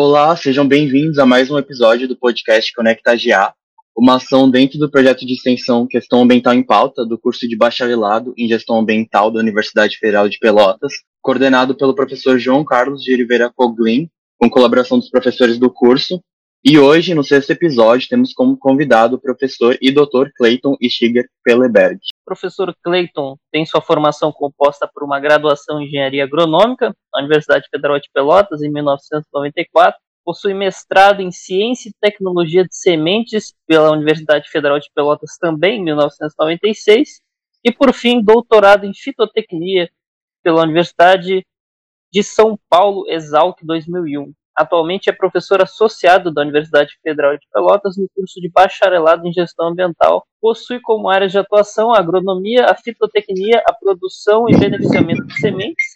Olá, sejam bem-vindos a mais um episódio do podcast Conecta GA, uma ação dentro do projeto de extensão Questão Ambiental em Pauta do curso de Bacharelado em Gestão Ambiental da Universidade Federal de Pelotas, coordenado pelo professor João Carlos de Oliveira Coglin, com colaboração dos professores do curso. E hoje, no sexto episódio, temos como convidado o professor e doutor Clayton Stiger Peleberg. professor Clayton tem sua formação composta por uma graduação em Engenharia Agronômica na Universidade Federal de Pelotas, em 1994, possui mestrado em Ciência e Tecnologia de Sementes pela Universidade Federal de Pelotas também em 1996 e por fim doutorado em Fitotecnia pela Universidade de São Paulo, Exalc 2001. Atualmente é professor associado da Universidade Federal de Pelotas no curso de bacharelado em gestão ambiental. Possui como áreas de atuação a agronomia, a fitotecnia, a produção e beneficiamento de sementes,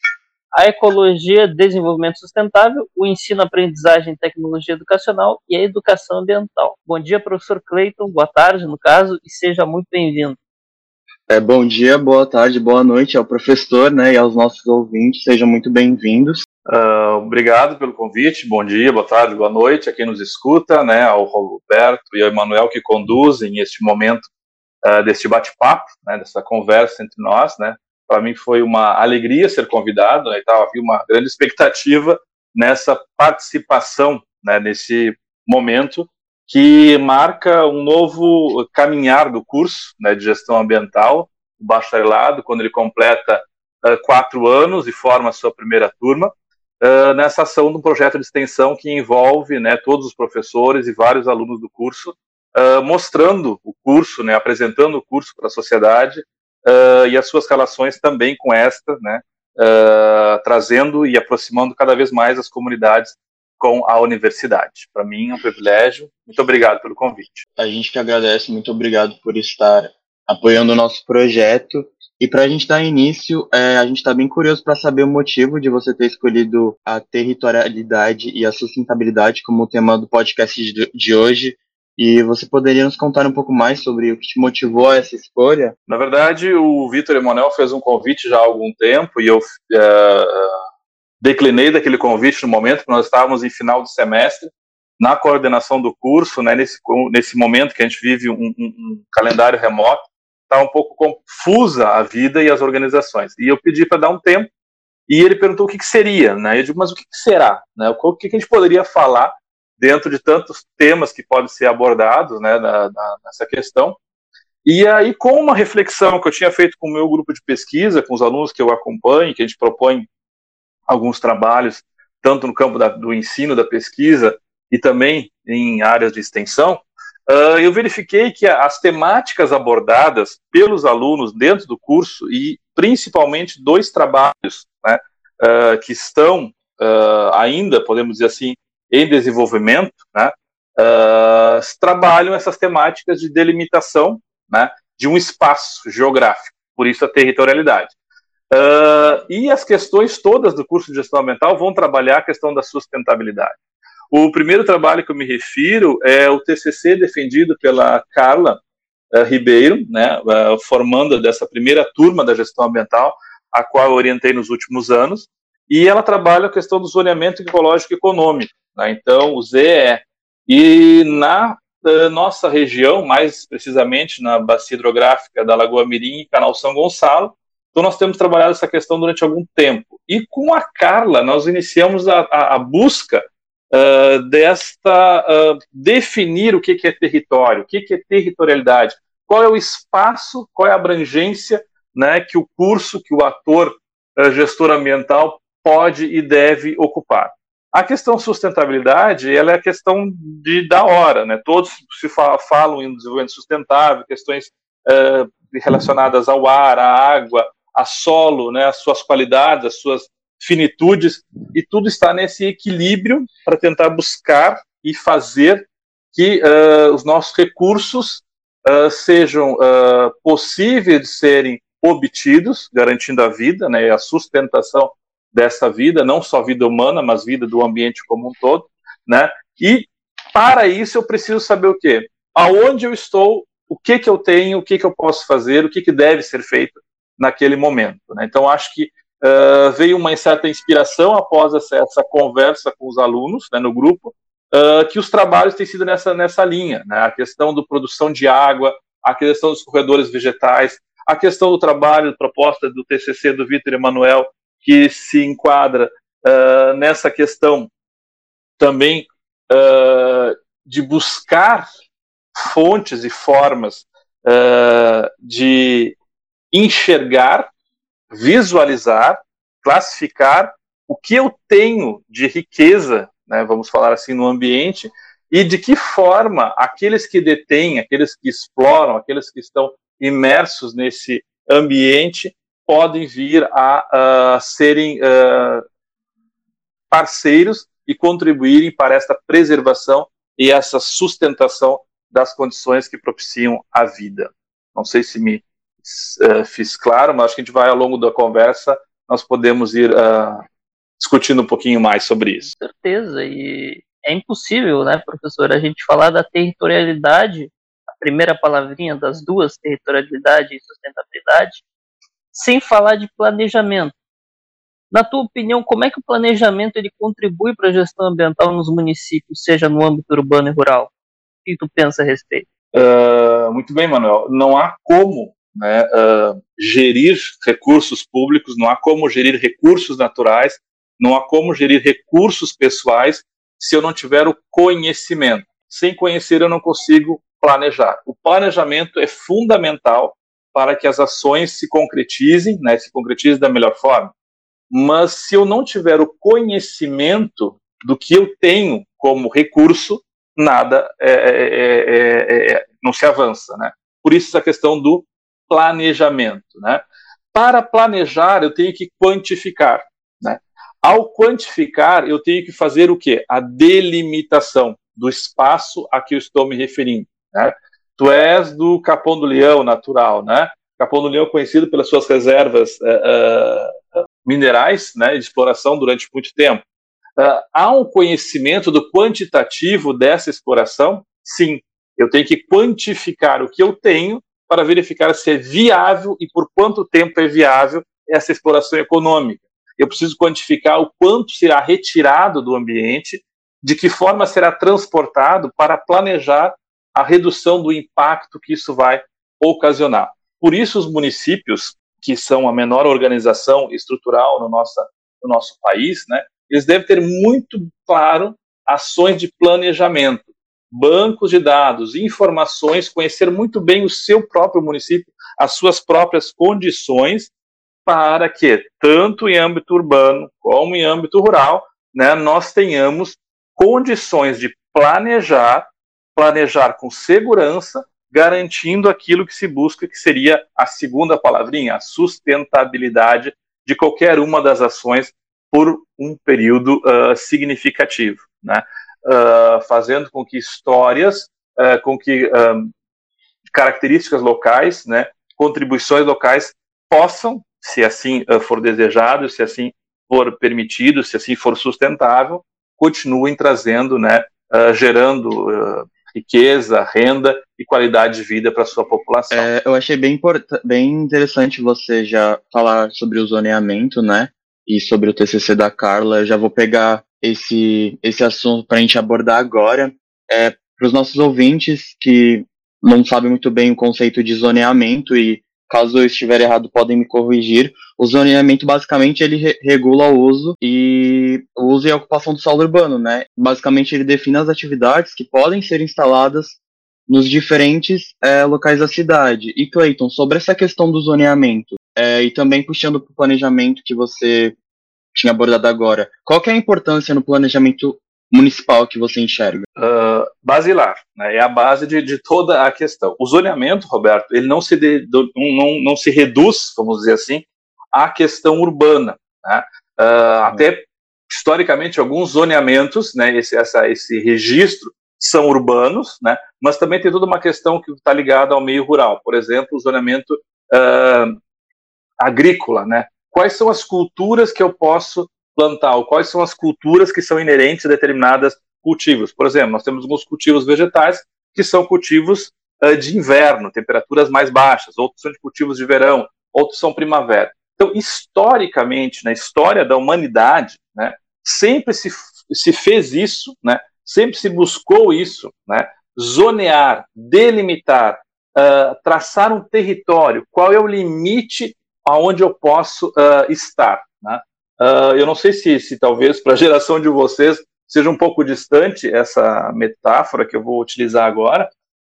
a ecologia, desenvolvimento sustentável, o ensino, aprendizagem e tecnologia educacional e a educação ambiental. Bom dia, professor Cleiton, boa tarde, no caso, e seja muito bem-vindo. É, bom dia, boa tarde, boa noite ao professor né, e aos nossos ouvintes, sejam muito bem-vindos. Uh, obrigado pelo convite, bom dia, boa tarde, boa noite a quem nos escuta, né, ao Roberto e ao Emanuel que conduzem este momento uh, deste bate-papo, né, dessa conversa entre nós, né, para mim foi uma alegria ser convidado, né, então, havia uma grande expectativa nessa participação, né, nesse momento que marca um novo caminhar do curso né, de gestão ambiental, o bacharelado, quando ele completa uh, quatro anos e forma a sua primeira turma, uh, nessa ação de um projeto de extensão que envolve né, todos os professores e vários alunos do curso, uh, mostrando o curso, né, apresentando o curso para a sociedade, uh, e as suas relações também com esta, né, trazendo e aproximando cada vez mais as comunidades com a universidade. Para mim é um privilégio. Muito obrigado pelo convite. A gente que agradece, muito obrigado por estar apoiando o nosso projeto. E para a gente dar início, é, a gente está bem curioso para saber o motivo de você ter escolhido a territorialidade e a sustentabilidade como tema do podcast de, de hoje. E você poderia nos contar um pouco mais sobre o que te motivou a essa escolha? Na verdade, o Vitor Emanuel fez um convite já há algum tempo e eu uh, declinei daquele convite no momento que nós estávamos em final de semestre, na coordenação do curso, né, nesse, nesse momento que a gente vive um, um, um calendário remoto, está um pouco confusa a vida e as organizações. E eu pedi para dar um tempo e ele perguntou o que, que seria, né? Eu digo, mas o que, que será? Né? O que, que a gente poderia falar dentro de tantos temas que podem ser abordados né, na, na, nessa questão. E aí, com uma reflexão que eu tinha feito com o meu grupo de pesquisa, com os alunos que eu acompanho, que a gente propõe alguns trabalhos, tanto no campo da, do ensino, da pesquisa, e também em áreas de extensão, uh, eu verifiquei que as temáticas abordadas pelos alunos dentro do curso, e principalmente dois trabalhos né, uh, que estão uh, ainda, podemos dizer assim, em desenvolvimento, né, trabalham essas temáticas de delimitação né, de um espaço geográfico, por isso a territorialidade. Uh, e as questões todas do curso de gestão ambiental vão trabalhar a questão da sustentabilidade. O primeiro trabalho que eu me refiro é o TCC defendido pela Carla uh, Ribeiro, né, uh, formando dessa primeira turma da gestão ambiental, a qual eu orientei nos últimos anos, e ela trabalha a questão do zoneamento ecológico econômico, né? então o ZE. E na uh, nossa região, mais precisamente na bacia hidrográfica da Lagoa Mirim e Canal São Gonçalo, então nós temos trabalhado essa questão durante algum tempo. E com a Carla, nós iniciamos a, a, a busca uh, desta uh, definir o que, que é território, o que, que é territorialidade, qual é o espaço, qual é a abrangência né, que o curso, que o ator uh, gestor ambiental pode e deve ocupar. A questão sustentabilidade, ela é a questão de da hora, né? Todos se falam em desenvolvimento sustentável, questões relacionadas ao ar, à água, a solo, né? As suas qualidades, as suas finitudes, e tudo está nesse equilíbrio para tentar buscar e fazer que uh, os nossos recursos uh, sejam possíveis de serem obtidos, garantindo a vida, né? A sustentação dessa vida, não só vida humana, mas vida do ambiente como um todo, né? E para isso eu preciso saber o quê? Aonde eu estou, o que que eu tenho, o que que eu posso fazer, o que que deve ser feito naquele momento, né? Então acho que uh, veio uma certa inspiração após essa, essa conversa com os alunos né, no grupo, uh, que os trabalhos têm sido nessa, nessa linha, né, a questão da produção de água, a questão dos corredores vegetais, a questão do trabalho, proposta do TCC do Vitor Emanuel, que se enquadra uh, nessa questão também de buscar fontes e formas de enxergar, visualizar, classificar o que eu tenho de riqueza, né, vamos falar assim, no ambiente, e de que forma aqueles que detêm, aqueles que exploram, aqueles que estão imersos nesse ambiente podem vir a, serem parceiros e contribuírem para esta preservação e essa sustentação das condições que propiciam a vida. Não sei se me uh, fiz claro, mas acho que a gente vai ao longo da conversa, nós podemos ir uh, discutindo um pouquinho mais sobre isso. Com certeza, e é impossível, né, professor, a gente falar da territorialidade, a primeira palavrinha das duas, territorialidade e sustentabilidade, sem falar de planejamento. Na tua opinião, como é que o planejamento ele contribui para a gestão ambiental nos municípios, seja no âmbito urbano e rural? O que tu pensa a respeito? Uh, muito bem, Manuel. Não há como né, uh, gerir recursos públicos, não há como gerir recursos naturais, não há como gerir recursos pessoais se eu não tiver o conhecimento. Sem conhecer, eu não consigo planejar. O planejamento é fundamental para que as ações se concretizem, né, se concretizem da melhor forma mas se eu não tiver o conhecimento do que eu tenho como recurso, nada é, é, é, não se avança, né? Por isso essa questão do planejamento, né? Para planejar, eu tenho que quantificar, né? Ao quantificar, eu tenho que fazer o quê? A delimitação do espaço a que eu estou me referindo, né? Tu és do Capão do Leão natural, né? Capão do Leão conhecido pelas suas reservas uh, uh, minerais né, de exploração durante muito tempo. Uh, há um conhecimento do quantitativo dessa exploração? Sim. Eu tenho que quantificar o que eu tenho para verificar se é viável e por quanto tempo é viável essa exploração econômica. Eu preciso quantificar o quanto será retirado do ambiente, de que forma será transportado para planejar a redução do impacto que isso vai ocasionar. Por isso, os municípios que são a menor organização estrutural no, no nosso país, né, eles devem ter muito claro ações de planejamento, bancos de dados, informações, conhecer muito bem o seu próprio município, as suas próprias condições, para que, tanto em âmbito urbano como em âmbito rural, né, nós tenhamos condições de planejar, planejar com segurança garantindo aquilo que se busca, que seria a segunda palavrinha, a sustentabilidade de qualquer uma das ações por um período uh, significativo, né? Uh, fazendo com que histórias, uh, com que características locais, né, contribuições locais possam, se assim for desejado, se assim for permitido, se assim for sustentável, continuem trazendo, né, gerando riqueza, renda e qualidade de vida para a sua população. É, eu achei bem, bem interessante você já falar sobre o zoneamento, né? E sobre o TCC da Carla. Eu já vou pegar esse, esse assunto para a gente abordar agora. É, para os nossos ouvintes que não sabem muito bem o conceito de zoneamento e caso eu estiver errado podem me corrigir. O zoneamento basicamente ele re regula o uso e o uso e a ocupação do solo urbano, né? Basicamente ele define as atividades que podem ser instaladas nos diferentes é, locais da cidade. E Clayton, sobre essa questão do zoneamento é, e também puxando para o planejamento que você tinha abordado agora, qual é a importância no planejamento municipal que você enxerga? Uh, basilar, né, é a base de, de, toda a questão. O zoneamento, Roberto, ele não se, de, não, não se reduz, vamos dizer assim, à questão urbana. Né? Uh, até historicamente alguns zoneamentos, né, esse, essa, esse registro são urbanos, né, mas também tem toda uma questão que está ligada ao meio rural. Por exemplo, o zoneamento uh, agrícola, né? Quais são as culturas que eu posso plantar, ou quais são as culturas que são inerentes a determinados cultivos. Por exemplo, nós temos alguns cultivos vegetais que são cultivos uh, de inverno, temperaturas mais baixas, outros são de cultivos de verão, outros são primavera. Então, historicamente, na história da humanidade, né, sempre se, se fez isso, né, sempre se buscou isso, né, zonear, delimitar, uh, traçar um território, qual é o limite aonde eu posso uh, estar. Né? Uh, eu não sei se, se talvez para a geração de vocês seja um pouco distante essa metáfora que eu vou utilizar agora,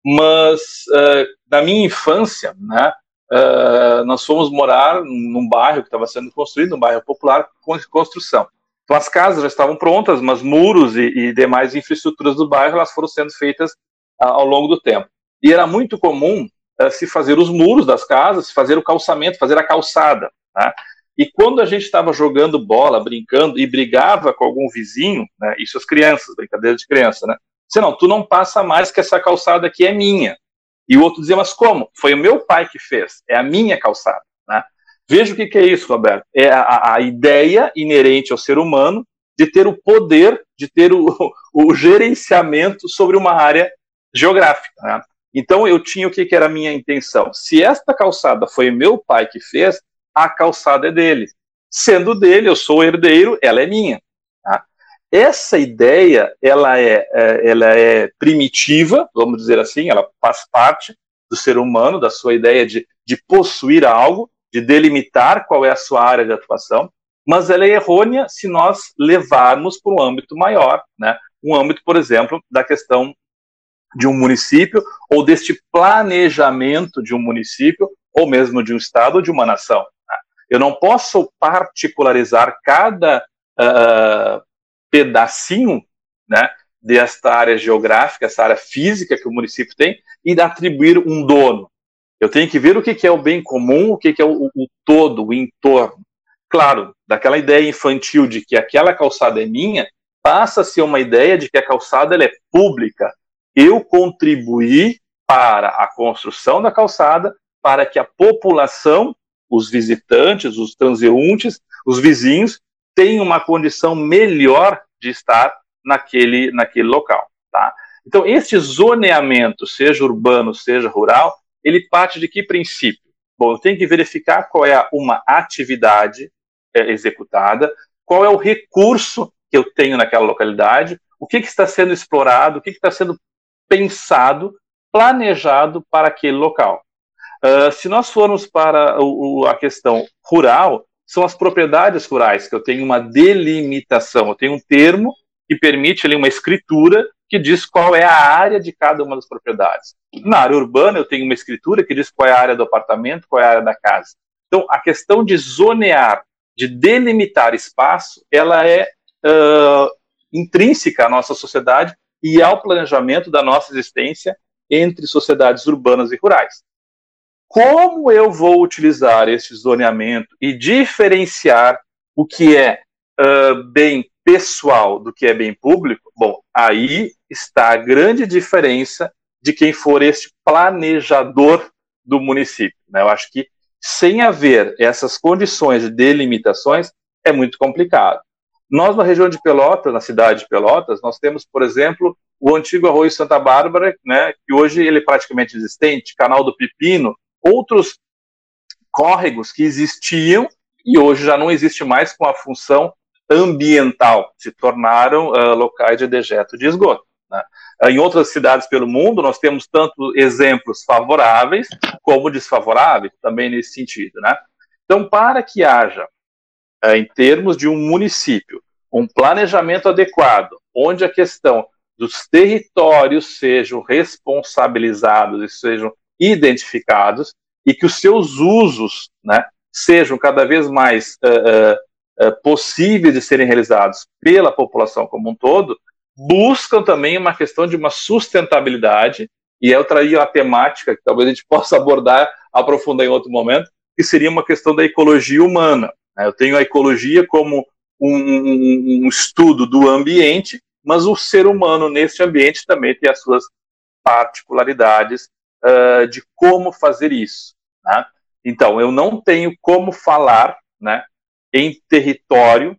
mas uh, na minha infância, né, uh, nós fomos morar num bairro que estava sendo construído, um bairro popular com construção. Então as casas já estavam prontas, mas muros e, e demais infraestruturas do bairro elas foram sendo feitas ao longo do tempo. E era muito comum se fazer os muros das casas, se fazer o calçamento, fazer a calçada. Né? E quando a gente estava jogando bola, brincando e brigava com algum vizinho, né, isso as crianças, brincadeira de criança, né? Disse, não, tu não passa mais que essa calçada aqui é minha. E o outro dizia, mas como? Foi o meu pai que fez, é a minha calçada. Né? Veja o que, que é isso, Roberto. É a, a, ideia inerente ao ser humano de ter o poder, de ter o, o gerenciamento sobre uma área geográfica. Né? Então eu tinha o que, que era a minha intenção. Se esta calçada foi meu pai que fez, a calçada é dele. Sendo dele, eu sou herdeiro, ela é minha. Tá? Essa ideia, ela é, é, ela é primitiva, vamos dizer assim, ela faz parte do ser humano, da sua ideia de, de possuir algo, de delimitar qual é a sua área de atuação, mas ela é errônea se nós levarmos para um âmbito maior, né? um âmbito, por exemplo, da questão de um município ou deste planejamento de um município ou mesmo de um estado ou de uma nação. Eu não posso particularizar cada uh, pedacinho né, desta área geográfica, essa área física que o município tem, e atribuir um dono. Eu tenho que ver o que é o bem comum, o que é o, o todo, o entorno. Claro, daquela ideia infantil de que aquela calçada é minha, passa a ser uma ideia de que a calçada é pública. Eu contribuí para a construção da calçada, para que a população os visitantes, os transeuntes, os vizinhos tenham uma condição melhor de estar naquele, naquele local. Tá? Então, este zoneamento, seja urbano, seja rural, ele parte de que princípio? Bom, eu tenho que verificar qual é uma atividade é, executada, qual é o recurso que eu tenho naquela localidade, o que, que está sendo explorado, o que, que está sendo pensado, planejado para aquele local. Uh, se nós formos para o, a questão rural, são as propriedades rurais, que eu tenho uma delimitação, eu tenho um termo que permite ali uma escritura que diz qual é a área de cada uma das propriedades. Na área urbana, eu tenho uma escritura que diz qual é a área do apartamento, qual é a área da casa. Então, a questão de zonear, de delimitar espaço, ela é uh, intrínseca à nossa sociedade e ao planejamento da nossa existência entre sociedades urbanas e rurais. Como eu vou utilizar esse zoneamento e diferenciar o que é uh, bem pessoal do que é bem público? Bom, aí está a grande diferença de quem for este planejador do município. Né? Eu acho que sem haver essas condições de delimitações é muito complicado. Nós, na região de Pelotas, na cidade de Pelotas, nós temos, por exemplo, o antigo arroio Santa Bárbara, né, que hoje ele é praticamente existente, canal do Pepino, outros córregos que existiam e hoje já não existe mais com a função ambiental, se tornaram uh, locais de dejeto de esgoto. Né? Uh, em outras cidades pelo mundo, nós temos tanto exemplos favoráveis como desfavoráveis, também nesse sentido. Né? Então, para que haja, em termos de um município, um planejamento adequado, onde a questão dos territórios sejam responsabilizados e sejam identificados e que os seus usos né, sejam cada vez mais uh, uh, possíveis de serem realizados pela população como um todo, buscam também uma questão de uma sustentabilidade, e eu traria a temática que talvez a gente possa abordar, aprofundar em outro momento, que seria uma questão da ecologia humana. Né? Eu tenho a ecologia como um, um, um estudo do ambiente, mas o ser humano nesse ambiente também tem as suas particularidades uh, de como fazer isso. Né? Então, eu não tenho como falar né, em território,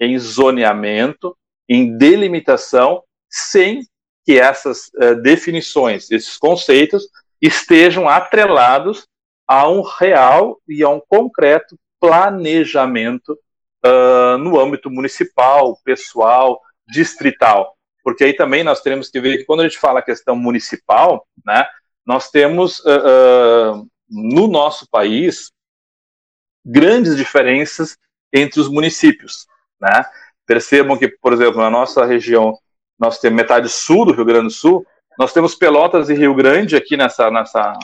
em zoneamento, em delimitação, sem que essas uh, definições, esses conceitos, estejam atrelados a um real e a um concreto planejamento uh, no âmbito municipal, pessoal, distrital. Porque aí também nós temos que ver que quando a gente fala questão municipal, né, nós temos uh, uh, no nosso país grandes diferenças entre os municípios. Né? Percebam que, por exemplo, na nossa região, nós temos metade sul do Rio Grande do Sul, nós temos Pelotas e Rio Grande aqui nessa, nessa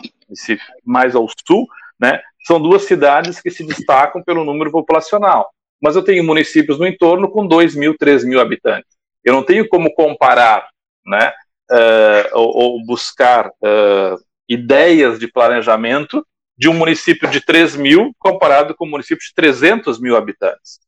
mais ao sul, né? São duas cidades que se destacam pelo número populacional. Mas eu tenho municípios no entorno com 2 mil, 3 mil habitantes. Eu não tenho como comparar, né? Uh, ou, ou, buscar uh, ideias de planejamento de um município de 3 mil comparado com um município de 300 mil habitantes.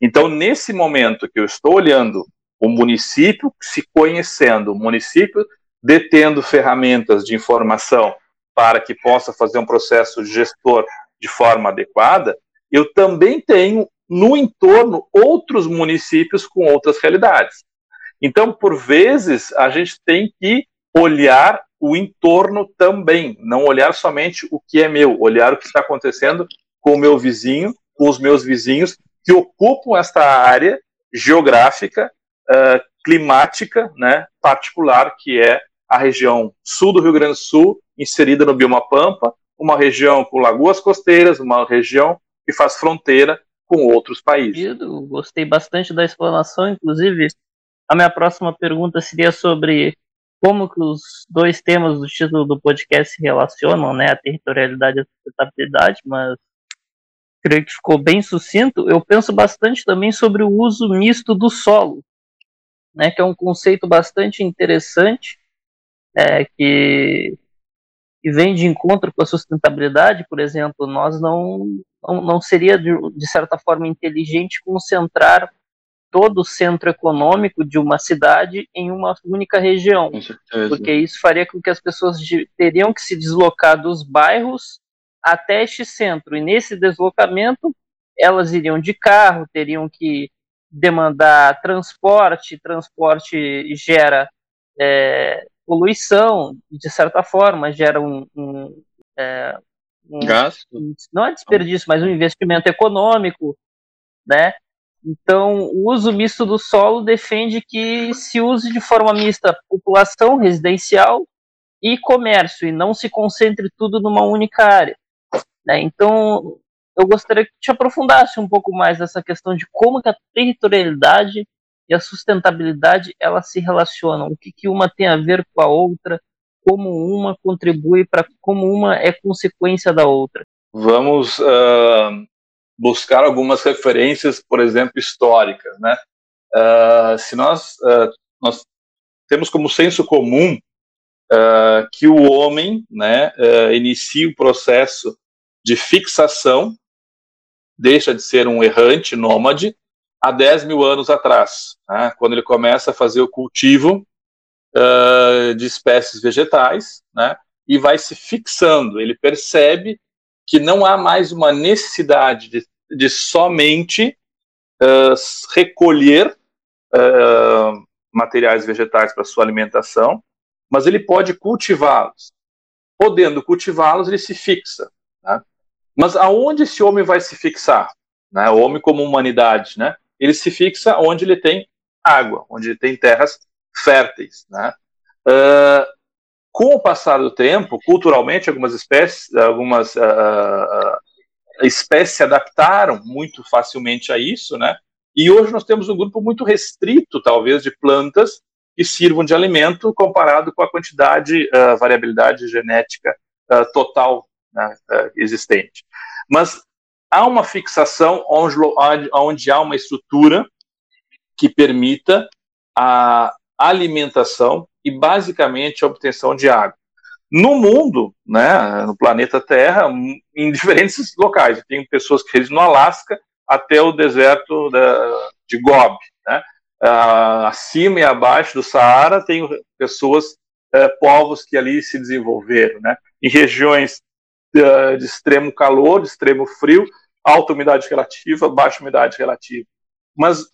Então, nesse momento que eu estou olhando o município se conhecendo, o município detendo ferramentas de informação para que possa fazer um processo gestor de forma adequada, eu também tenho no entorno outros municípios com outras realidades. Então, por vezes, a gente tem que olhar o entorno também, não olhar somente o que é meu, olhar o que está acontecendo com o meu vizinho, com os meus vizinhos que ocupam esta área geográfica, uh, climática, né, particular, que é a região sul do Rio Grande do Sul, inserida no bioma Pampa, uma região com lagoas costeiras, uma região que faz fronteira com outros países. Gostei bastante da explanação, inclusive a minha próxima pergunta seria sobre como que os dois temas do título do podcast se relacionam, né, a territorialidade e a sustentabilidade, mas creio que ficou bem sucinto. Eu penso bastante também sobre o uso misto do solo, né, que é um conceito bastante interessante, é, que que vem de encontro com a sustentabilidade, por exemplo, nós não, não, não seria, de, de, certa forma, inteligente concentrar todo o centro econômico de uma cidade em uma única região, porque isso faria com que as pessoas teriam que se deslocar dos bairros até este centro, e nesse deslocamento elas iriam de carro, teriam que demandar transporte, transporte gera é, poluição, de certa forma, gera um, um, é, um gasto. não é desperdício, mas um investimento econômico, né? Então, o uso misto do solo defende que se use de forma mista população residencial e comércio, e não se concentre tudo numa única área. Né? Então, eu gostaria que te aprofundasse um pouco mais essa questão de como que a territorialidade e a sustentabilidade elas se relacionam, o que, que uma tem a ver com a outra, como uma contribui para como uma é consequência da outra. Vamos uh, buscar algumas referências, por exemplo, históricas, né? Uh, se nós uh, nós temos como senso comum que o homem, né, inicia o processo de fixação, deixa de ser um errante nômade há 10 mil anos atrás, né, quando ele começa a fazer o cultivo uh, de espécies vegetais, né, e vai se fixando. Ele percebe que não há mais uma necessidade de, de somente uh, recolher uh, materiais vegetais para sua alimentação, mas ele pode cultivá-los. Podendo cultivá-los, ele se fixa. Né? Mas aonde esse homem vai se fixar? Né? O homem como humanidade, né? Ele se fixa onde ele tem água, onde ele tem terras férteis. Né? Uh, com o passar do tempo, culturalmente, algumas espécies, algumas uh, espécies se adaptaram muito facilmente a isso, né? E hoje nós temos um grupo muito restrito, talvez, de plantas que sirvam de alimento comparado com a quantidade, uh, variabilidade genética total né, existente. Mas há uma fixação onde, onde há uma estrutura que permita a alimentação e basicamente a obtenção de água. No mundo, né, no planeta Terra, em diferentes locais. Tem pessoas que residem no Alasca até o deserto da, de Gobi. Né? Uh, acima e abaixo do Saara tem pessoas, uh, povos que ali se desenvolveram. Né? Em regiões uh, de extremo calor, de extremo frio, alta umidade relativa, baixa umidade relativa. Mas,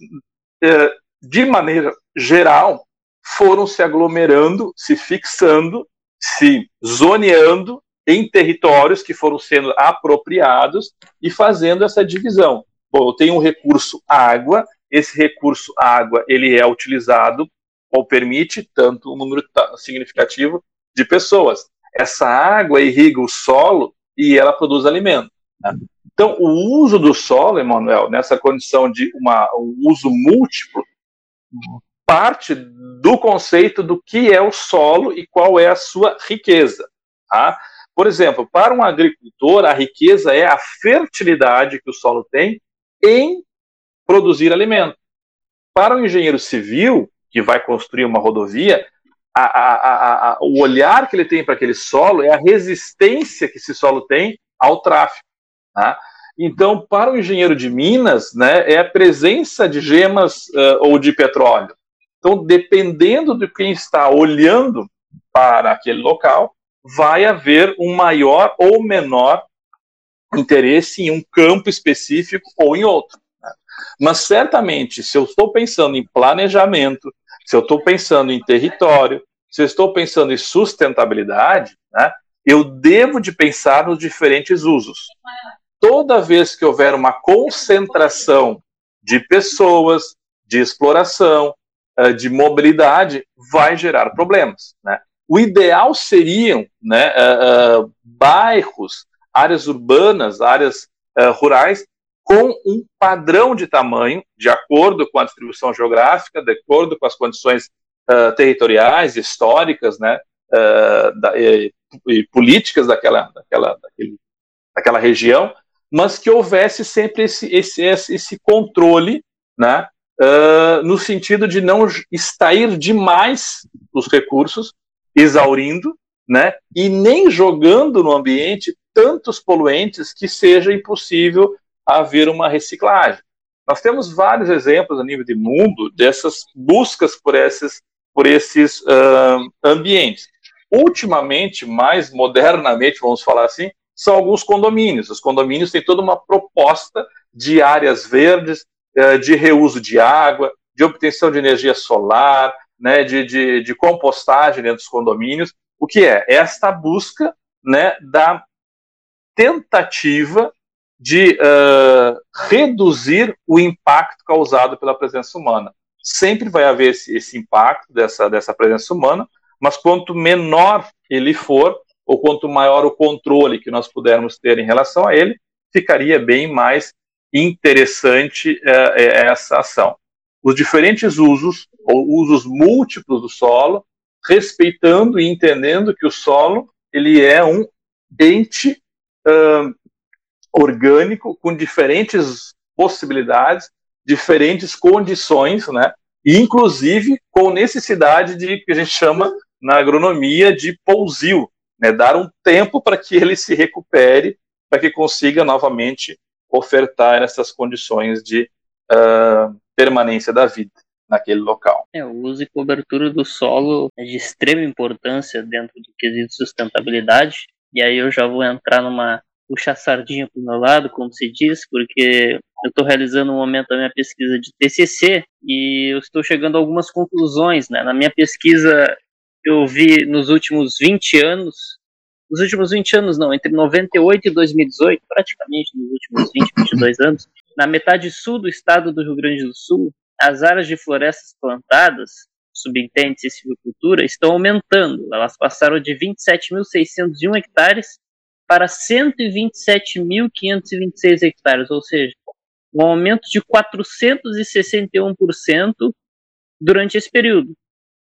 é, de maneira geral, foram se aglomerando, se fixando, se zoneando em territórios que foram sendo apropriados e fazendo essa divisão. Bom, eu tenho um recurso água, esse recurso água ele é utilizado ou permite tanto um número significativo de pessoas. Essa água irriga o solo e ela produz alimento. Né? Então, o uso do solo, Emanuel, nessa condição de uma, um uso múltiplo, parte do conceito do que é o solo e qual é a sua riqueza. Tá? Por exemplo, para um agricultor, a riqueza é a fertilidade que o solo tem em produzir alimento. Para o engenheiro civil, que vai construir uma rodovia, a, a, a, o olhar que ele tem para aquele solo é a resistência que esse solo tem ao tráfego. Tá? Então, para o engenheiro de minas, né, é a presença de gemas uh, ou de petróleo. Então, dependendo de quem está olhando para aquele local, vai haver um maior ou menor interesse em um campo específico ou em outro. Né? Mas certamente, se eu estou pensando em planejamento, se eu estou pensando em território, se eu estou pensando em sustentabilidade, né, eu devo de pensar nos diferentes usos. Toda vez que houver uma concentração de pessoas, de exploração, eh, de mobilidade, vai gerar problemas. Né? O ideal seriam né, uh, uh, bairros, áreas urbanas, áreas rurais, com um padrão de tamanho, de acordo com a distribuição geográfica, de acordo com as condições territoriais, históricas, né, e, políticas daquela, daquela, daquele, daquela região, mas que houvesse sempre esse, esse, esse controle, né, no sentido de não extrair demais os recursos exaurindo, né, e nem jogando no ambiente tantos poluentes que seja impossível haver uma reciclagem. Nós temos vários exemplos a nível de mundo dessas buscas por esses, por esses uh, ambientes. Ultimamente, mais modernamente, vamos falar assim, são alguns condomínios. Os condomínios têm toda uma proposta de áreas verdes, uh, de reuso de água, de obtenção de energia solar, né, de, de, de compostagem dentro dos condomínios, o que é? Esta busca né, da tentativa de uh, reduzir o impacto causado pela presença humana. Sempre vai haver esse, esse impacto dessa, dessa presença humana, mas quanto menor ele for, ou quanto maior o controle que nós pudermos ter em relação a ele, ficaria bem mais interessante uh, essa ação os diferentes usos, ou usos múltiplos do solo, respeitando e entendendo que o solo ele é um ente uh, orgânico com diferentes possibilidades, diferentes condições, né? Inclusive com necessidade de que a gente chama na agronomia de pousio, né? Dar um tempo para que ele se recupere, para que consiga novamente ofertar essas condições de uh, permanência da vida naquele local. É, o uso e cobertura do solo é de extrema importância dentro do quesito sustentabilidade. E aí eu já vou entrar numa puxa sardinha para o meu lado, como se diz, porque eu estou realizando um momento a minha pesquisa de TCC e eu estou chegando a algumas conclusões. Né? Na minha pesquisa, eu vi nos últimos 20 anos, nos últimos 20 anos não, entre 98 e 2018, praticamente nos últimos 20, 22 anos, na metade sul do estado do Rio Grande do Sul, as áreas de florestas plantadas, subintende e silvicultura, estão aumentando. Elas passaram de 27.601 hectares para 127.526 hectares, ou seja, um aumento de 461% durante esse período.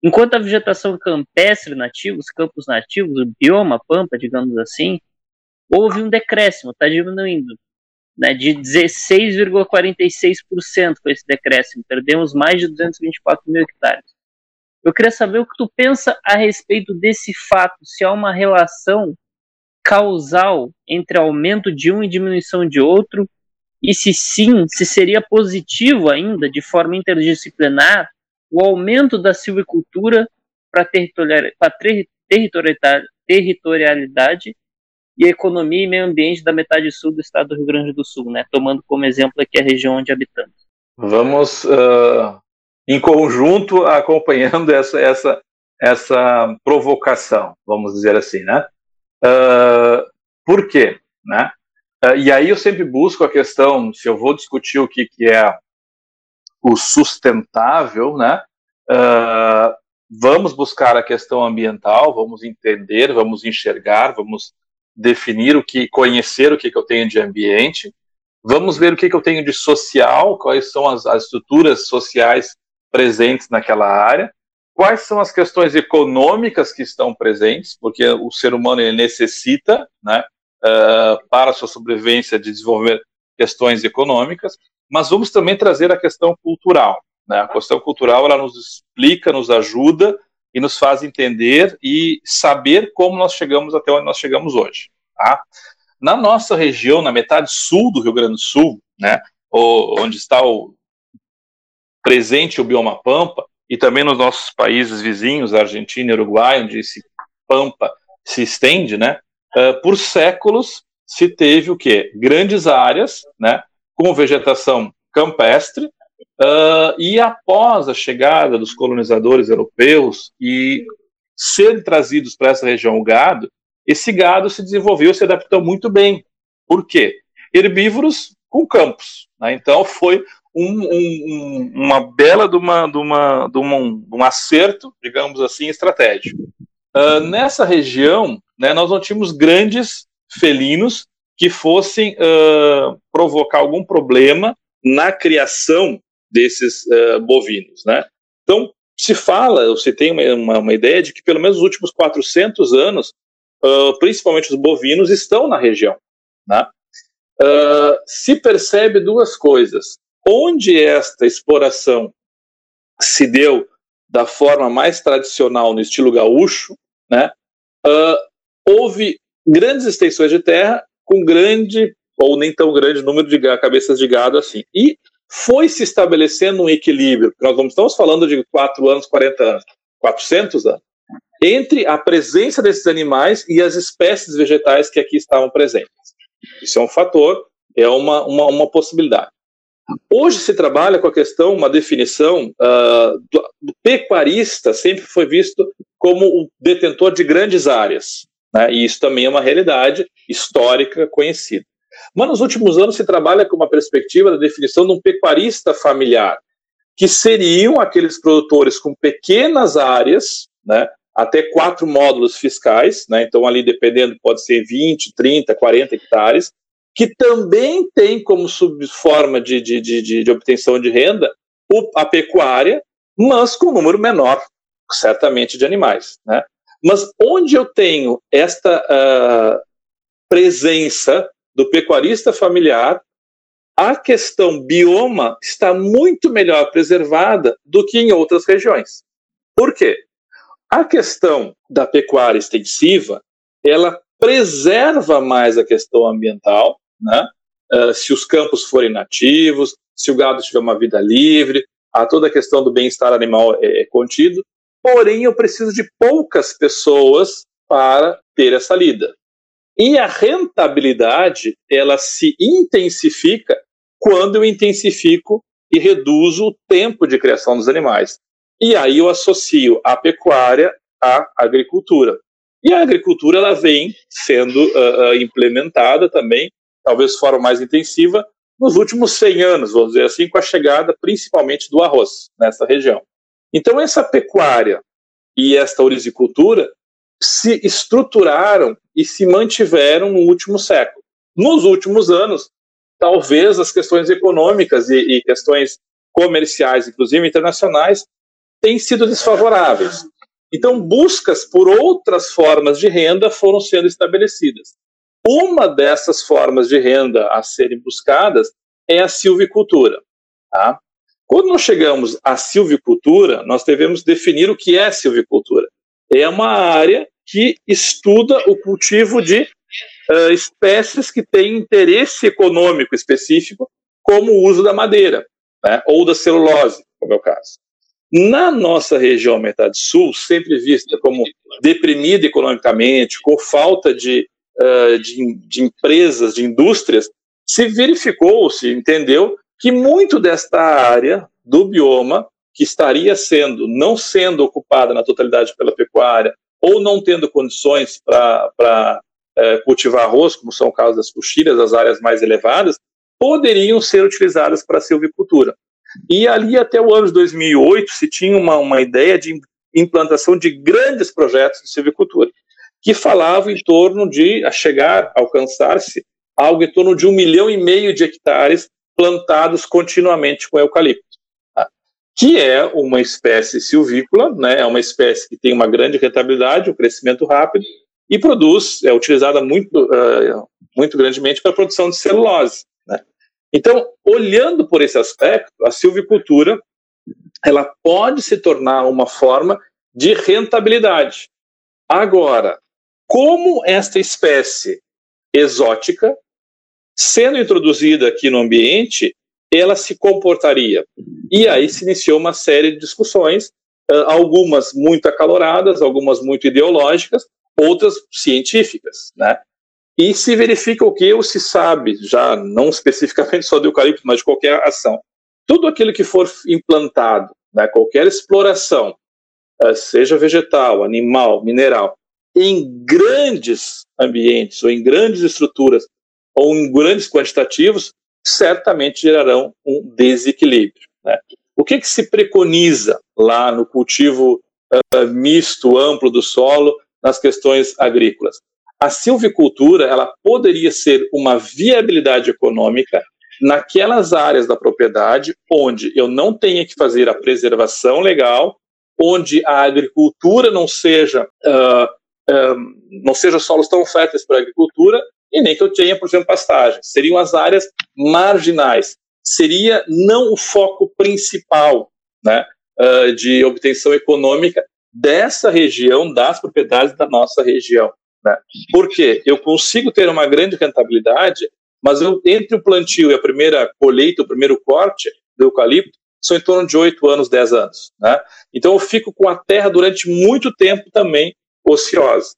Enquanto a vegetação campestre nativa, os campos nativos, o bioma pampa, digamos assim, houve um decréscimo, está diminuindo né, de 16,46% com esse decréscimo. Perdemos mais de 224 mil hectares. Eu queria saber o que tu pensa a respeito desse fato, se há uma relação causal entre aumento de um e diminuição de outro, e se sim, se seria positivo ainda, de forma interdisciplinar, o aumento da silvicultura para territorialidade e economia e meio ambiente da metade sul do estado do Rio Grande do Sul, né? Tomando como exemplo aqui a região onde habitamos. Vamos, uh, em conjunto, acompanhando essa, essa, essa provocação, vamos dizer assim, né? Uh, por quê? Né? Uh, e aí eu sempre busco a questão, se eu vou discutir o que, que é o sustentável, né? Uh, vamos buscar a questão ambiental, vamos entender, vamos enxergar, vamos definir o que, conhecer o que, que eu tenho de ambiente, vamos ver o que, que eu tenho de social, quais são as, as estruturas sociais presentes naquela área, quais são as questões econômicas que estão presentes, porque o ser humano ele necessita, né, uh, para a sua sobrevivência, de desenvolver questões econômicas, mas vamos também trazer a questão cultural. Né? A questão cultural ela nos explica, nos ajuda e nos faz entender e saber como nós chegamos até onde nós chegamos hoje. Tá? Na nossa região, na metade sul do Rio Grande do Sul, né, onde está o presente o bioma Pampa, e também nos nossos países vizinhos, Argentina e Uruguai, onde esse Pampa se estende, né, uh, por séculos se teve o quê? Grandes áreas, né, com vegetação campestre, uh, e após a chegada dos colonizadores europeus e serem trazidos para essa região o gado, esse gado se desenvolveu, se adaptou muito bem. Por quê? Herbívoros com campos. Né? Então foi um, um, uma bela de, uma, de, uma, de, uma, um acerto, digamos assim, estratégico. Uh, nessa região, né, nós não tínhamos grandes felinos que fossem uh, provocar algum problema na criação desses uh, bovinos, né? Então, se fala, você tem uma, uma, ideia de que pelo menos nos últimos 400 anos, uh, principalmente os bovinos estão na região, né? se percebe duas coisas. Onde esta exploração se deu da forma mais tradicional, no estilo gaúcho, né? houve grandes extensões de terra com grande ou nem tão grande número de cabeças de gado assim. E foi se estabelecendo um equilíbrio, nós não estamos falando de 4 anos, 40 anos, 400 anos, entre a presença desses animais e as espécies vegetais que aqui estavam presentes. Isso é um fator, é uma, uma, uma possibilidade. Hoje se trabalha com a questão, uma definição uh, do, do, pecuarista sempre foi visto como o detentor de grandes áreas. Né? E isso também é uma realidade histórica conhecida. Mas nos últimos anos se trabalha com uma perspectiva da definição de um pecuarista familiar, que seriam aqueles produtores com pequenas áreas, né, até quatro módulos fiscais, né, então ali dependendo pode ser 20, 30, 40 hectares, que também tem como subforma de, de, de, de obtenção de renda a pecuária, mas com um número menor, certamente, de animais. Né? Mas onde eu tenho esta uh, presença do pecuarista familiar, a questão bioma está muito melhor preservada do que em outras regiões. Por quê? A questão da pecuária extensiva, ela preserva mais a questão ambiental, né? Uh, se os campos forem nativos, se o gado tiver uma vida livre, a toda a questão do bem-estar animal é, é contido, porém eu preciso de poucas pessoas para ter essa lida. E a rentabilidade, ela se intensifica quando eu intensifico e reduzo o tempo de criação dos animais. E aí eu associo a pecuária à agricultura. E a agricultura ela vem sendo uh, implementada também, talvez de forma mais intensiva, nos últimos 100 anos, vamos dizer assim, com a chegada principalmente do arroz nessa região. Então, essa pecuária e esta orizicultura se estruturaram e se mantiveram no último século. Nos últimos anos, talvez as questões econômicas e, e questões comerciais, inclusive internacionais, têm sido desfavoráveis. Então, buscas por outras formas de renda foram sendo estabelecidas. Uma dessas formas de renda a serem buscadas é a silvicultura. Tá? Quando nós chegamos à silvicultura, nós devemos definir o que é silvicultura. É uma área que estuda o cultivo de uh, espécies que têm interesse econômico específico, como o uso da madeira, né, ou da celulose, como é o caso. Na nossa região metade sul, sempre vista como deprimida economicamente, com falta de, uh, de, de empresas, de indústrias, se verificou, se entendeu que muito desta área do bioma que estaria sendo, não sendo ocupada na totalidade pela pecuária, ou não tendo condições para é, cultivar arroz, como são o caso das coxilhas, as áreas mais elevadas, poderiam ser utilizadas para a silvicultura. E ali até o ano de 2008 se tinha uma, uma ideia de implantação de grandes projetos de silvicultura, que falavam em torno de a chegar, alcançar-se algo em torno de um milhão e meio de hectares plantados continuamente com eucalipto, tá? que é uma espécie silvícola, né, é uma espécie que tem uma grande rentabilidade, um crescimento rápido, e produz, é utilizada muito, uh, muito grandemente para a produção de celulose. Né? Então, olhando por esse aspecto, a silvicultura ela pode se tornar uma forma de rentabilidade. Agora, como esta espécie exótica, sendo introduzida aqui no ambiente, ela se comportaria? E aí se iniciou uma série de discussões, algumas muito acaloradas, algumas muito ideológicas, outras científicas, né? E se verifica o que ou se sabe, já não especificamente só do eucalipto, mas de qualquer ação. Tudo aquilo que for implantado, né, qualquer exploração, seja vegetal, animal, mineral, em grandes ambientes ou em grandes estruturas ou em grandes quantitativos, certamente gerarão um desequilíbrio. Né? O que, que se preconiza lá no cultivo uh, misto, amplo do solo, nas questões agrícolas. A silvicultura ela poderia ser uma viabilidade econômica naquelas áreas da propriedade onde eu não tenha que fazer a preservação legal, onde a agricultura não seja uh, não seja solos tão férteis para a agricultura e nem que eu tenha, por exemplo, pastagem. Seriam as áreas marginais. Seria não o foco principal, né, uh, de obtenção econômica dessa região, das propriedades da nossa região. Né? Porque eu consigo ter uma grande rentabilidade, mas eu, entre o plantio e a primeira colheita, o primeiro corte do eucalipto, são em torno de 8 anos, 10 anos. Né? Então eu fico com a terra durante muito tempo também ociosa.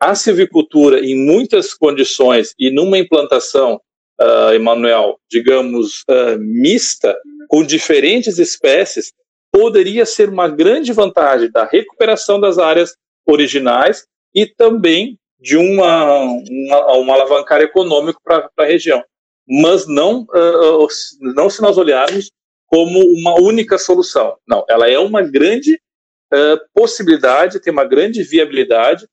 A silvicultura, em muitas condições e numa implantação, uh, Emanuel, digamos, uh, mista, com diferentes espécies, poderia ser uma grande vantagem da recuperação das áreas originais e também de uma, uma, uma alavancar econômico para a região. Mas não, uh, não se nós olharmos como uma única solução. Não, ela é uma grande uh, possibilidade, tem uma grande viabilidade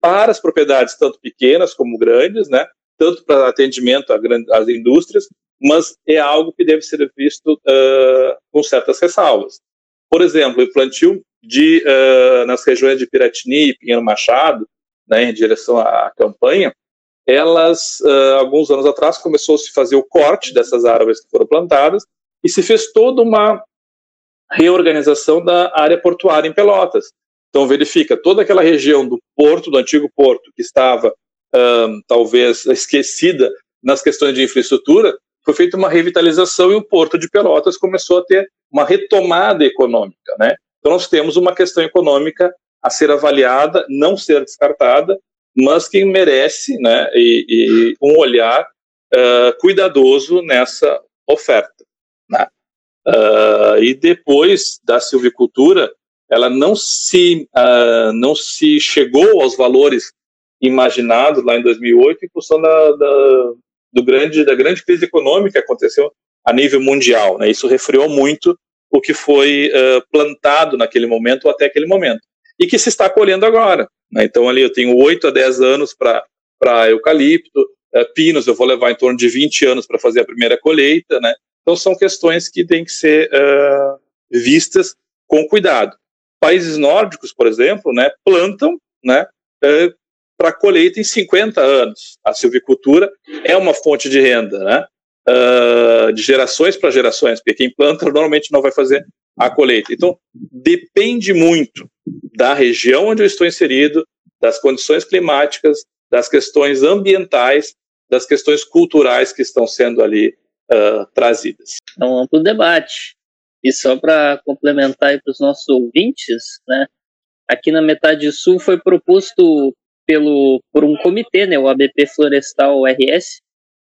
para as propriedades, tanto pequenas como grandes, né? tanto para atendimento às indústrias, mas é algo que deve ser visto uh, com certas ressalvas. Por exemplo, o plantio de, uh, nas regiões de Piratini e Pinheiro Machado, né, em direção à campanha, elas, uh, alguns anos atrás, começou a se fazer o corte dessas árvores que foram plantadas e se fez toda uma reorganização da área portuária em Pelotas. Então, verifica toda aquela região do porto, do antigo porto, que estava uh, talvez esquecida nas questões de infraestrutura, foi feita uma revitalização e o Porto de Pelotas começou a ter uma retomada econômica, né? Então nós temos uma questão econômica a ser avaliada, não ser descartada, mas que merece, né, e, e um olhar uh, cuidadoso nessa oferta. Né? Uh, e depois da silvicultura, ela não se uh, não se chegou aos valores imaginados lá em 2008 em função da, da, do grande, da grande crise econômica que aconteceu a nível mundial. Né? Isso refriou muito o que foi uh, plantado naquele momento ou até aquele momento. E que se está colhendo agora. Né? Então, ali eu tenho 8 a 10 anos para eucalipto, uh, pinos eu vou levar em torno de 20 anos para fazer a primeira colheita. Né? Então, são questões que têm que ser uh, vistas com cuidado. Países nórdicos, por exemplo, né, plantam né, para colheita em 50 anos. A silvicultura é uma fonte de renda, né? Uh, de gerações para gerações, porque quem planta normalmente não vai fazer a colheita. Então, depende muito da região onde eu estou inserido, das condições climáticas, das questões ambientais, das questões culturais que estão sendo ali uh, trazidas. É um amplo debate. E só para complementar para os nossos ouvintes, né, aqui na metade sul foi proposto pelo, por um comitê, né, o ABP Florestal RS,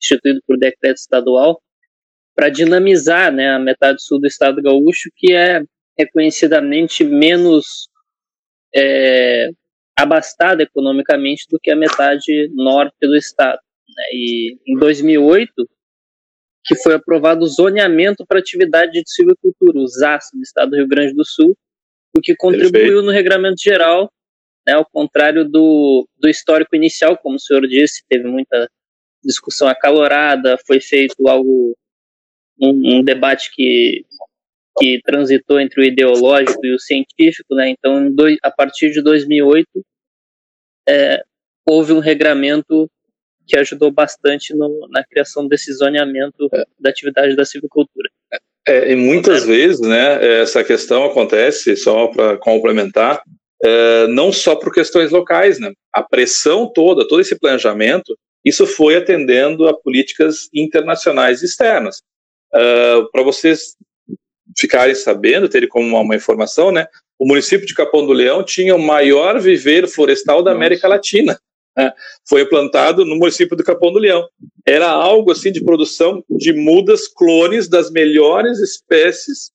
instituído por decreto estadual, para dinamizar né, a metade sul do estado gaúcho, que é reconhecidamente menos é, abastada economicamente do que a metade norte do estado. Né? E em 2008, que foi aprovado o zoneamento para atividade de silvicultura, o ZAS, no estado do Rio Grande do Sul, o que contribuiu Perfeito. no regramento geral, né, ao contrário do, do histórico inicial, como o senhor disse, teve muita discussão acalorada, foi feito algo, um, um debate que, que transitou entre o ideológico e o científico, né, então a partir de 2008 é, houve um regramento que ajudou bastante no, na criação desse zoneamento é. da atividade da silvicultura. É, e muitas vezes, né, essa questão acontece, só para complementar, é, não só por questões locais, né, a pressão toda, todo esse planejamento, isso foi atendendo a políticas internacionais externas. Uh, para vocês ficarem sabendo, terem como uma, uma, informação, né, o município de Capão do Leão tinha o maior viveiro florestal da América Latina né, foi implantado no município do Capão do Leão. Era algo assim de produção de mudas clones das melhores espécies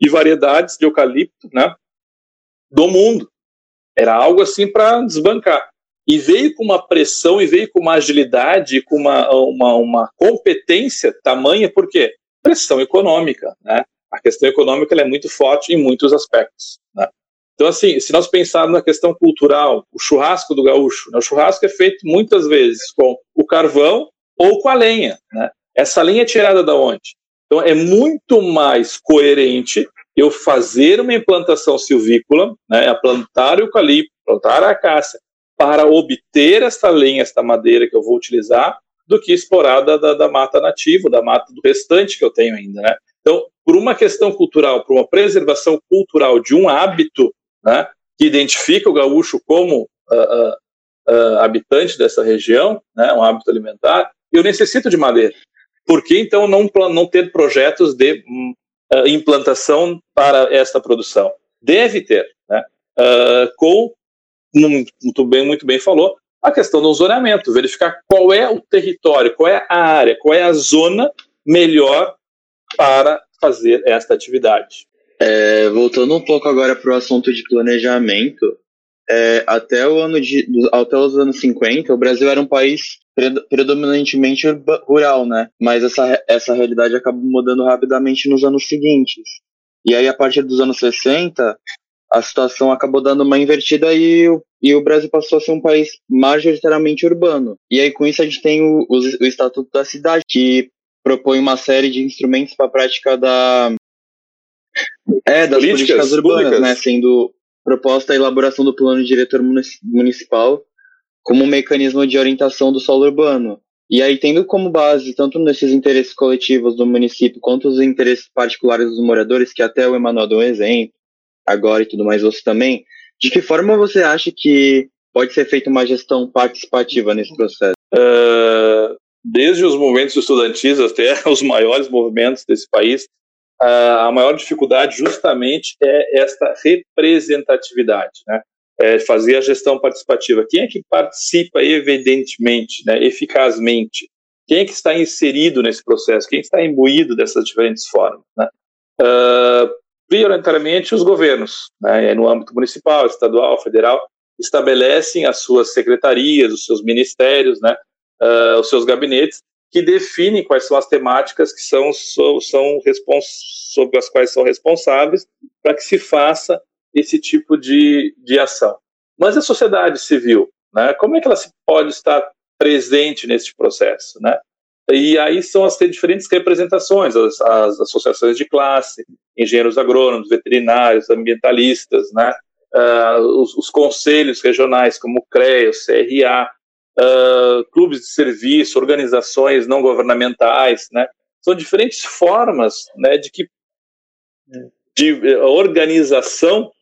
e variedades de eucalipto né, do mundo. Era algo assim para desbancar. E veio com uma pressão, e veio com uma agilidade, com uma, uma, uma competência tamanha, por quê? Pressão econômica. Né? A questão econômica é muito forte em muitos aspectos. Né? Então, assim, se nós pensarmos na questão cultural, o churrasco do gaúcho, né, o churrasco é feito muitas vezes com o carvão ou com a lenha. Né? Essa lenha é tirada da onde? Então, é muito mais coerente eu fazer uma implantação silvícola, né, a plantar o eucalipto, plantar a acácia, para obter esta lenha, esta madeira que eu vou utilizar, do que explorar da, da, da mata nativa, da mata do restante que eu tenho ainda. Né? Então, por uma questão cultural, por uma preservação cultural de um hábito né, que identifica o gaúcho como uh, uh, habitante dessa região, né, um hábito alimentar, eu necessito de madeira. Por que então não, não ter projetos de implantação para esta produção? Deve ter, né, com, muito bem, muito bem falou, a questão do zoneamento, verificar qual é o território, qual é a área, qual é a zona melhor para fazer esta atividade. É, voltando um pouco agora para o assunto de planejamento, é, até, o ano de, até os anos 50, o Brasil era um país predominantemente rural, né? Mas essa, essa realidade acabou mudando rapidamente nos anos seguintes. E aí, a partir dos anos 60, a situação acabou dando uma invertida e o, e o Brasil passou a ser um país majoritariamente urbano. E aí, com isso, a gente tem o, o, o Estatuto da Cidade, que propõe uma série de instrumentos para a prática da, é, das políticas, políticas urbanas, públicas. né? Sendo proposta a elaboração do plano diretor municipal como um mecanismo de orientação do solo urbano. E aí, tendo como base, tanto nesses interesses coletivos do município, quanto os interesses particulares dos moradores, que até o Emanuel deu um exemplo, agora e tudo mais, você também, de que forma você acha que pode ser feita uma gestão participativa nesse processo? Uh, desde os movimentos estudantis até os maiores movimentos desse país, a maior dificuldade justamente é esta representatividade, né? É fazer a gestão participativa. Quem é que participa evidentemente, né, eficazmente? Quem é que está inserido nesse processo? Quem está imbuído dessas diferentes formas? Né? Uh, prioritariamente os governos, né, no âmbito municipal, estadual, federal, estabelecem as suas secretarias, os seus ministérios, né, uh, os seus gabinetes, que definem quais são as temáticas que são, são, sobre as quais são responsáveis para que se faça esse tipo de, de ação. Mas a sociedade civil, né, como é que ela pode estar presente nesse processo? Né? E aí são as diferentes representações, as, as associações de classe, engenheiros agrônomos, veterinários, ambientalistas, né? Uh, os, os, conselhos regionais como o CREA, o CRA, uh, clubes de serviço, organizações não governamentais, né? São diferentes formas, né, de que de organização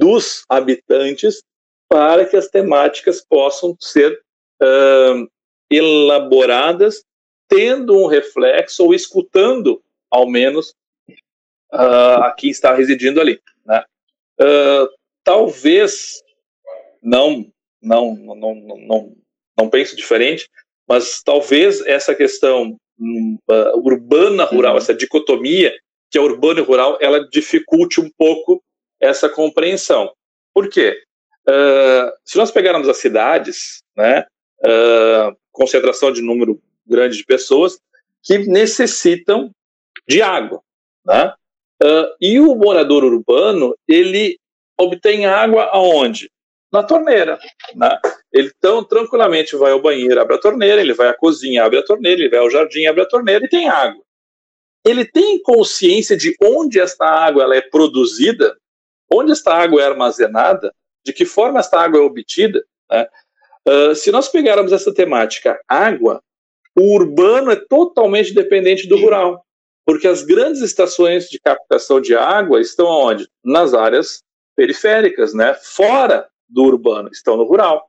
dos habitantes para que as temáticas possam ser uh, elaboradas, tendo um reflexo ou escutando, ao menos, uh, a quem está residindo ali. Né? Uh, talvez não, não, não, não, não penso diferente, mas talvez essa questão uh, urbana-rural, uhum. essa dicotomia que é urbano e rural, ela dificulte um pouco essa compreensão. Por quê? Uh, se nós pegarmos as cidades, né, uh, concentração de número grande de pessoas que necessitam de água, né? Uh, e o morador urbano ele obtém água aonde? Na torneira, né? Ele tão tranquilamente vai ao banheiro, abre a torneira, ele vai à cozinha, abre a torneira, ele vai ao jardim, abre a torneira e tem água. Ele tem consciência de onde esta água ela é produzida, onde esta água é armazenada, de que forma esta água é obtida. Né? Uh, se nós pegarmos essa temática água, o urbano é totalmente dependente do rural, porque as grandes estações de captação de água estão onde? Nas áreas periféricas, né? fora do urbano, estão no rural.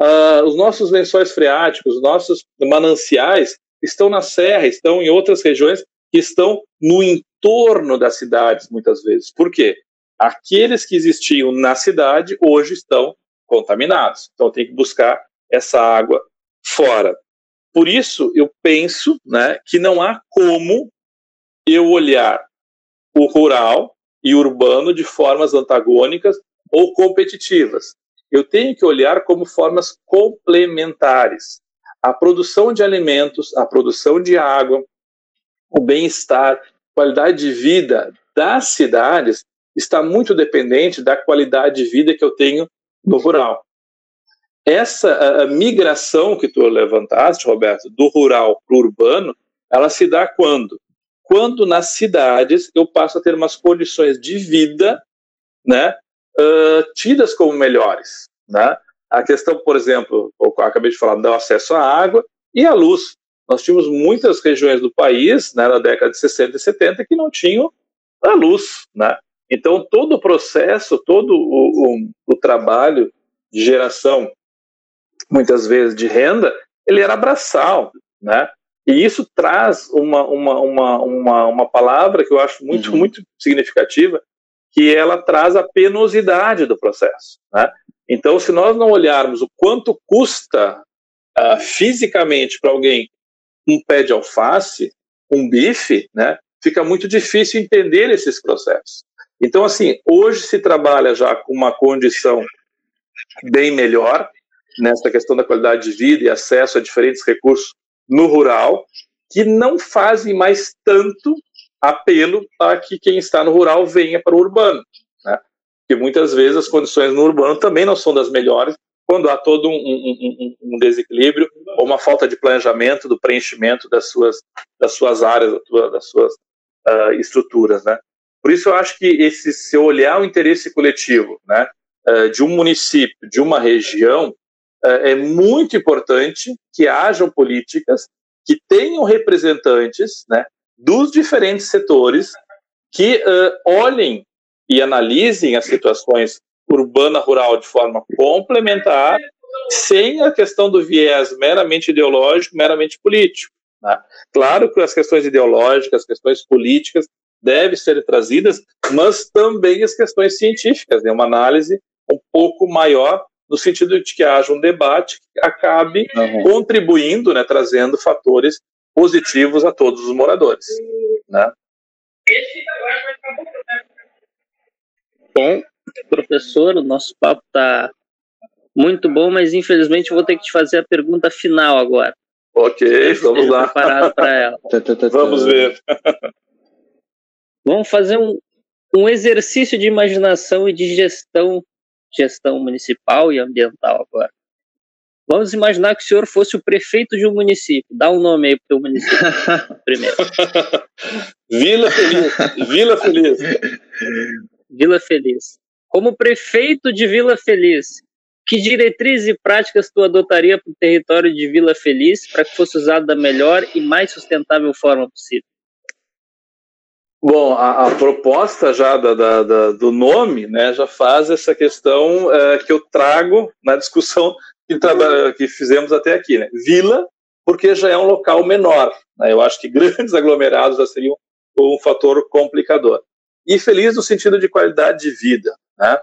Uh, os nossos lençóis freáticos, os nossos mananciais estão na serra, estão em outras regiões que estão no entorno das cidades, muitas vezes. Por quê? aqueles que existiam na cidade hoje estão contaminados. Então tem que buscar essa água fora. Por isso eu penso, né, que não há como eu olhar o rural e o urbano de formas antagônicas ou competitivas. Eu tenho que olhar como formas complementares. A produção de alimentos, a produção de água, o bem-estar, qualidade de vida das cidades está muito dependente da qualidade de vida que eu tenho no rural. Essa migração que tu levantaste, Roberto, do rural para o urbano, ela se dá quando? Quando nas cidades eu passo a ter umas condições de vida, né, uh, tidas como melhores, né? A questão, por exemplo, eu acabei de falar, do acesso à água e à luz. Nós tínhamos muitas regiões do país, né, na década de 60 e 70, que não tinham a luz, né? Então, todo o processo, todo o, o, o trabalho de geração, muitas vezes de renda, ele era braçal, né? E isso traz uma, uma, uma, uma, uma palavra que eu acho muito, uhum. muito significativa, que ela traz a penosidade do processo. Né? Então, se nós não olharmos o quanto custa uh, fisicamente para alguém um pé de alface, um bife, né, fica muito difícil entender esses processos. Então, assim, hoje se trabalha já com uma condição bem melhor nessa questão da qualidade de vida e acesso a diferentes recursos no rural, que não fazem mais tanto apelo para que quem está no rural venha para o urbano. Né? Porque muitas vezes as condições no urbano também não são das melhores, quando há todo um, um, um, desequilíbrio ou uma falta de planejamento do preenchimento das suas, das suas áreas, das suas uh, estruturas. Né? Por isso eu acho que esse se olhar o interesse coletivo, né, eh, de um município, de uma região, eh, é muito importante que hajam políticas que tenham representantes, né, dos diferentes setores que uh, olhem e analisem as situações urbana rural de forma complementar, sem a questão do viés meramente ideológico, meramente político. Né? Claro que as questões ideológicas, as questões políticas devem ser trazidas, mas também as questões científicas, né? uma análise um pouco maior no sentido de que haja um debate que acabe uhum. contribuindo, né, trazendo fatores positivos a todos os moradores, né? Bom, professor, o nosso papo está muito bom, mas infelizmente eu vou ter que te fazer a pergunta final agora. Ok, vamos lá. Preparado para ela. vamos ver. Vamos fazer um, um exercício de imaginação e de gestão, gestão municipal e ambiental agora. Vamos imaginar que o senhor fosse o prefeito de um município. Dá um nome aí para o município primeiro. Vila Feliz. Vila Feliz. Vila Feliz. Como prefeito de Vila Feliz, que diretrizes e práticas tu adotaria para o território de Vila Feliz para que fosse usado da melhor e mais sustentável forma possível? Bom, a, a proposta já da, da, da, do nome né, já faz essa questão é, que eu trago na discussão que, que fizemos até aqui. Né? Vila, porque já é um local menor. Né? Eu acho que grandes aglomerados já seriam um fator complicador. E feliz no sentido de qualidade de vida. Né?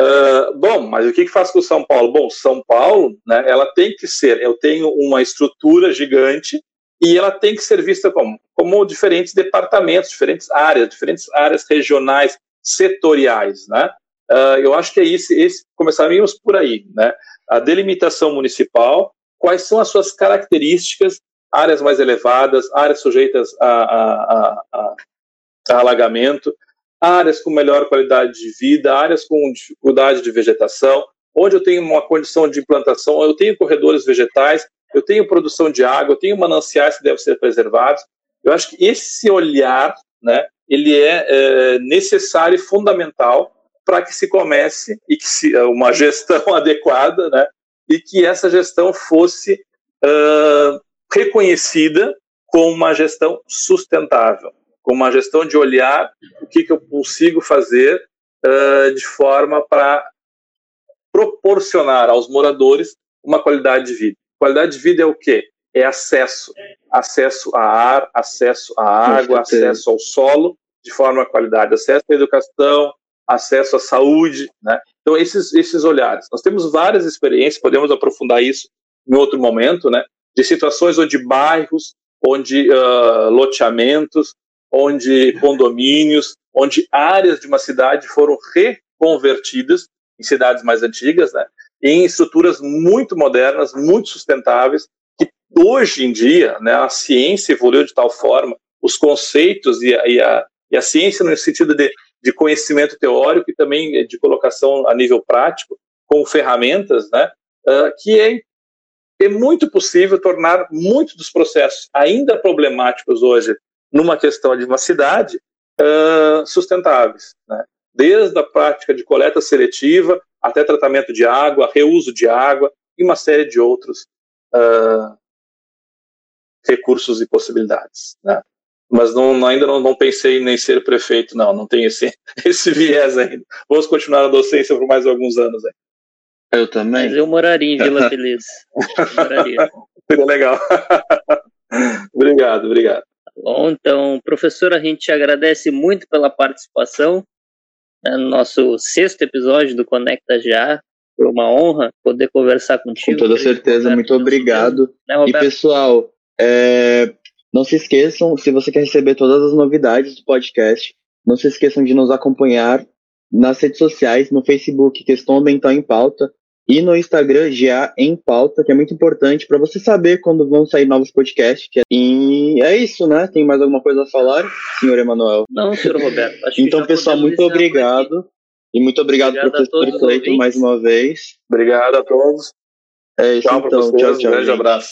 Uh, bom, mas o que, que faz com São Paulo? Bom, São Paulo, né, ela tem que ser, eu tenho uma estrutura gigante e ela tem que ser vista como, como diferentes departamentos, diferentes áreas, diferentes áreas regionais, setoriais, né? Uh, eu acho que é isso, esse, começaríamos por aí, né? A delimitação municipal, quais são as suas características, áreas mais elevadas, áreas sujeitas a, a, a, a alagamento, áreas com melhor qualidade de vida, áreas com dificuldade de vegetação, onde eu tenho uma condição de implantação, eu tenho corredores vegetais, eu tenho produção de água, eu tenho mananciais que devem ser preservados. Eu acho que esse olhar, né, ele é, é necessário e fundamental para que se comece e que se uma gestão adequada, né, e que essa gestão fosse uh, reconhecida como uma gestão sustentável, como uma gestão de olhar o que, que eu consigo fazer uh, de forma para proporcionar aos moradores uma qualidade de vida. Qualidade de vida é o quê? É acesso, acesso a ar, acesso à água, acesso ao solo de forma qualidade, acesso à educação, acesso à saúde, né? Então esses esses olhares. Nós temos várias experiências, podemos aprofundar isso em outro momento, né? De situações onde bairros, onde uh, loteamentos, onde condomínios, onde áreas de uma cidade foram reconvertidas em cidades mais antigas, né? Em estruturas muito modernas, muito sustentáveis, que hoje em dia, né? A ciência evoluiu de tal forma, os conceitos e a, e a, e a ciência no sentido de de conhecimento teórico e também de colocação a nível prático, com ferramentas, né, uh, que é, é muito possível tornar muitos dos processos ainda problemáticos hoje numa questão de uma cidade uh, sustentáveis, né? desde a prática de coleta seletiva até tratamento de água, reuso de água e uma série de outros uh, recursos e possibilidades. Né? Mas não, ainda não, não, pensei em nem ser prefeito, não, não tem esse, esse viés ainda. Vamos continuar na docência por mais alguns anos aí. Eu também. Mas eu moraria em Vila Feliz. moraria. Seria legal. obrigado, obrigado. Bom, então, professor, a gente te agradece muito pela participação né, no nosso sexto episódio do Conecta Já. Foi uma honra poder conversar contigo. Com toda certeza, muito obrigado. Né, e pessoal, é, não se esqueçam, se você quer receber todas as novidades do podcast, não se esqueçam de nos acompanhar nas redes sociais, no Facebook, Questão Ambiental em Pauta, e no Instagram, GA em Pauta, que é muito importante para você saber quando vão sair novos podcasts. É- e é isso, né? Tem mais alguma coisa a falar, senhor Emanuel? Não, senhor Roberto. então, pessoal, muito obrigado. E muito obrigado, obrigado professor Cleiton, mais uma vez. Obrigado a todos. É isso, tchau, então. Tchau, tchau. Um grande abraço.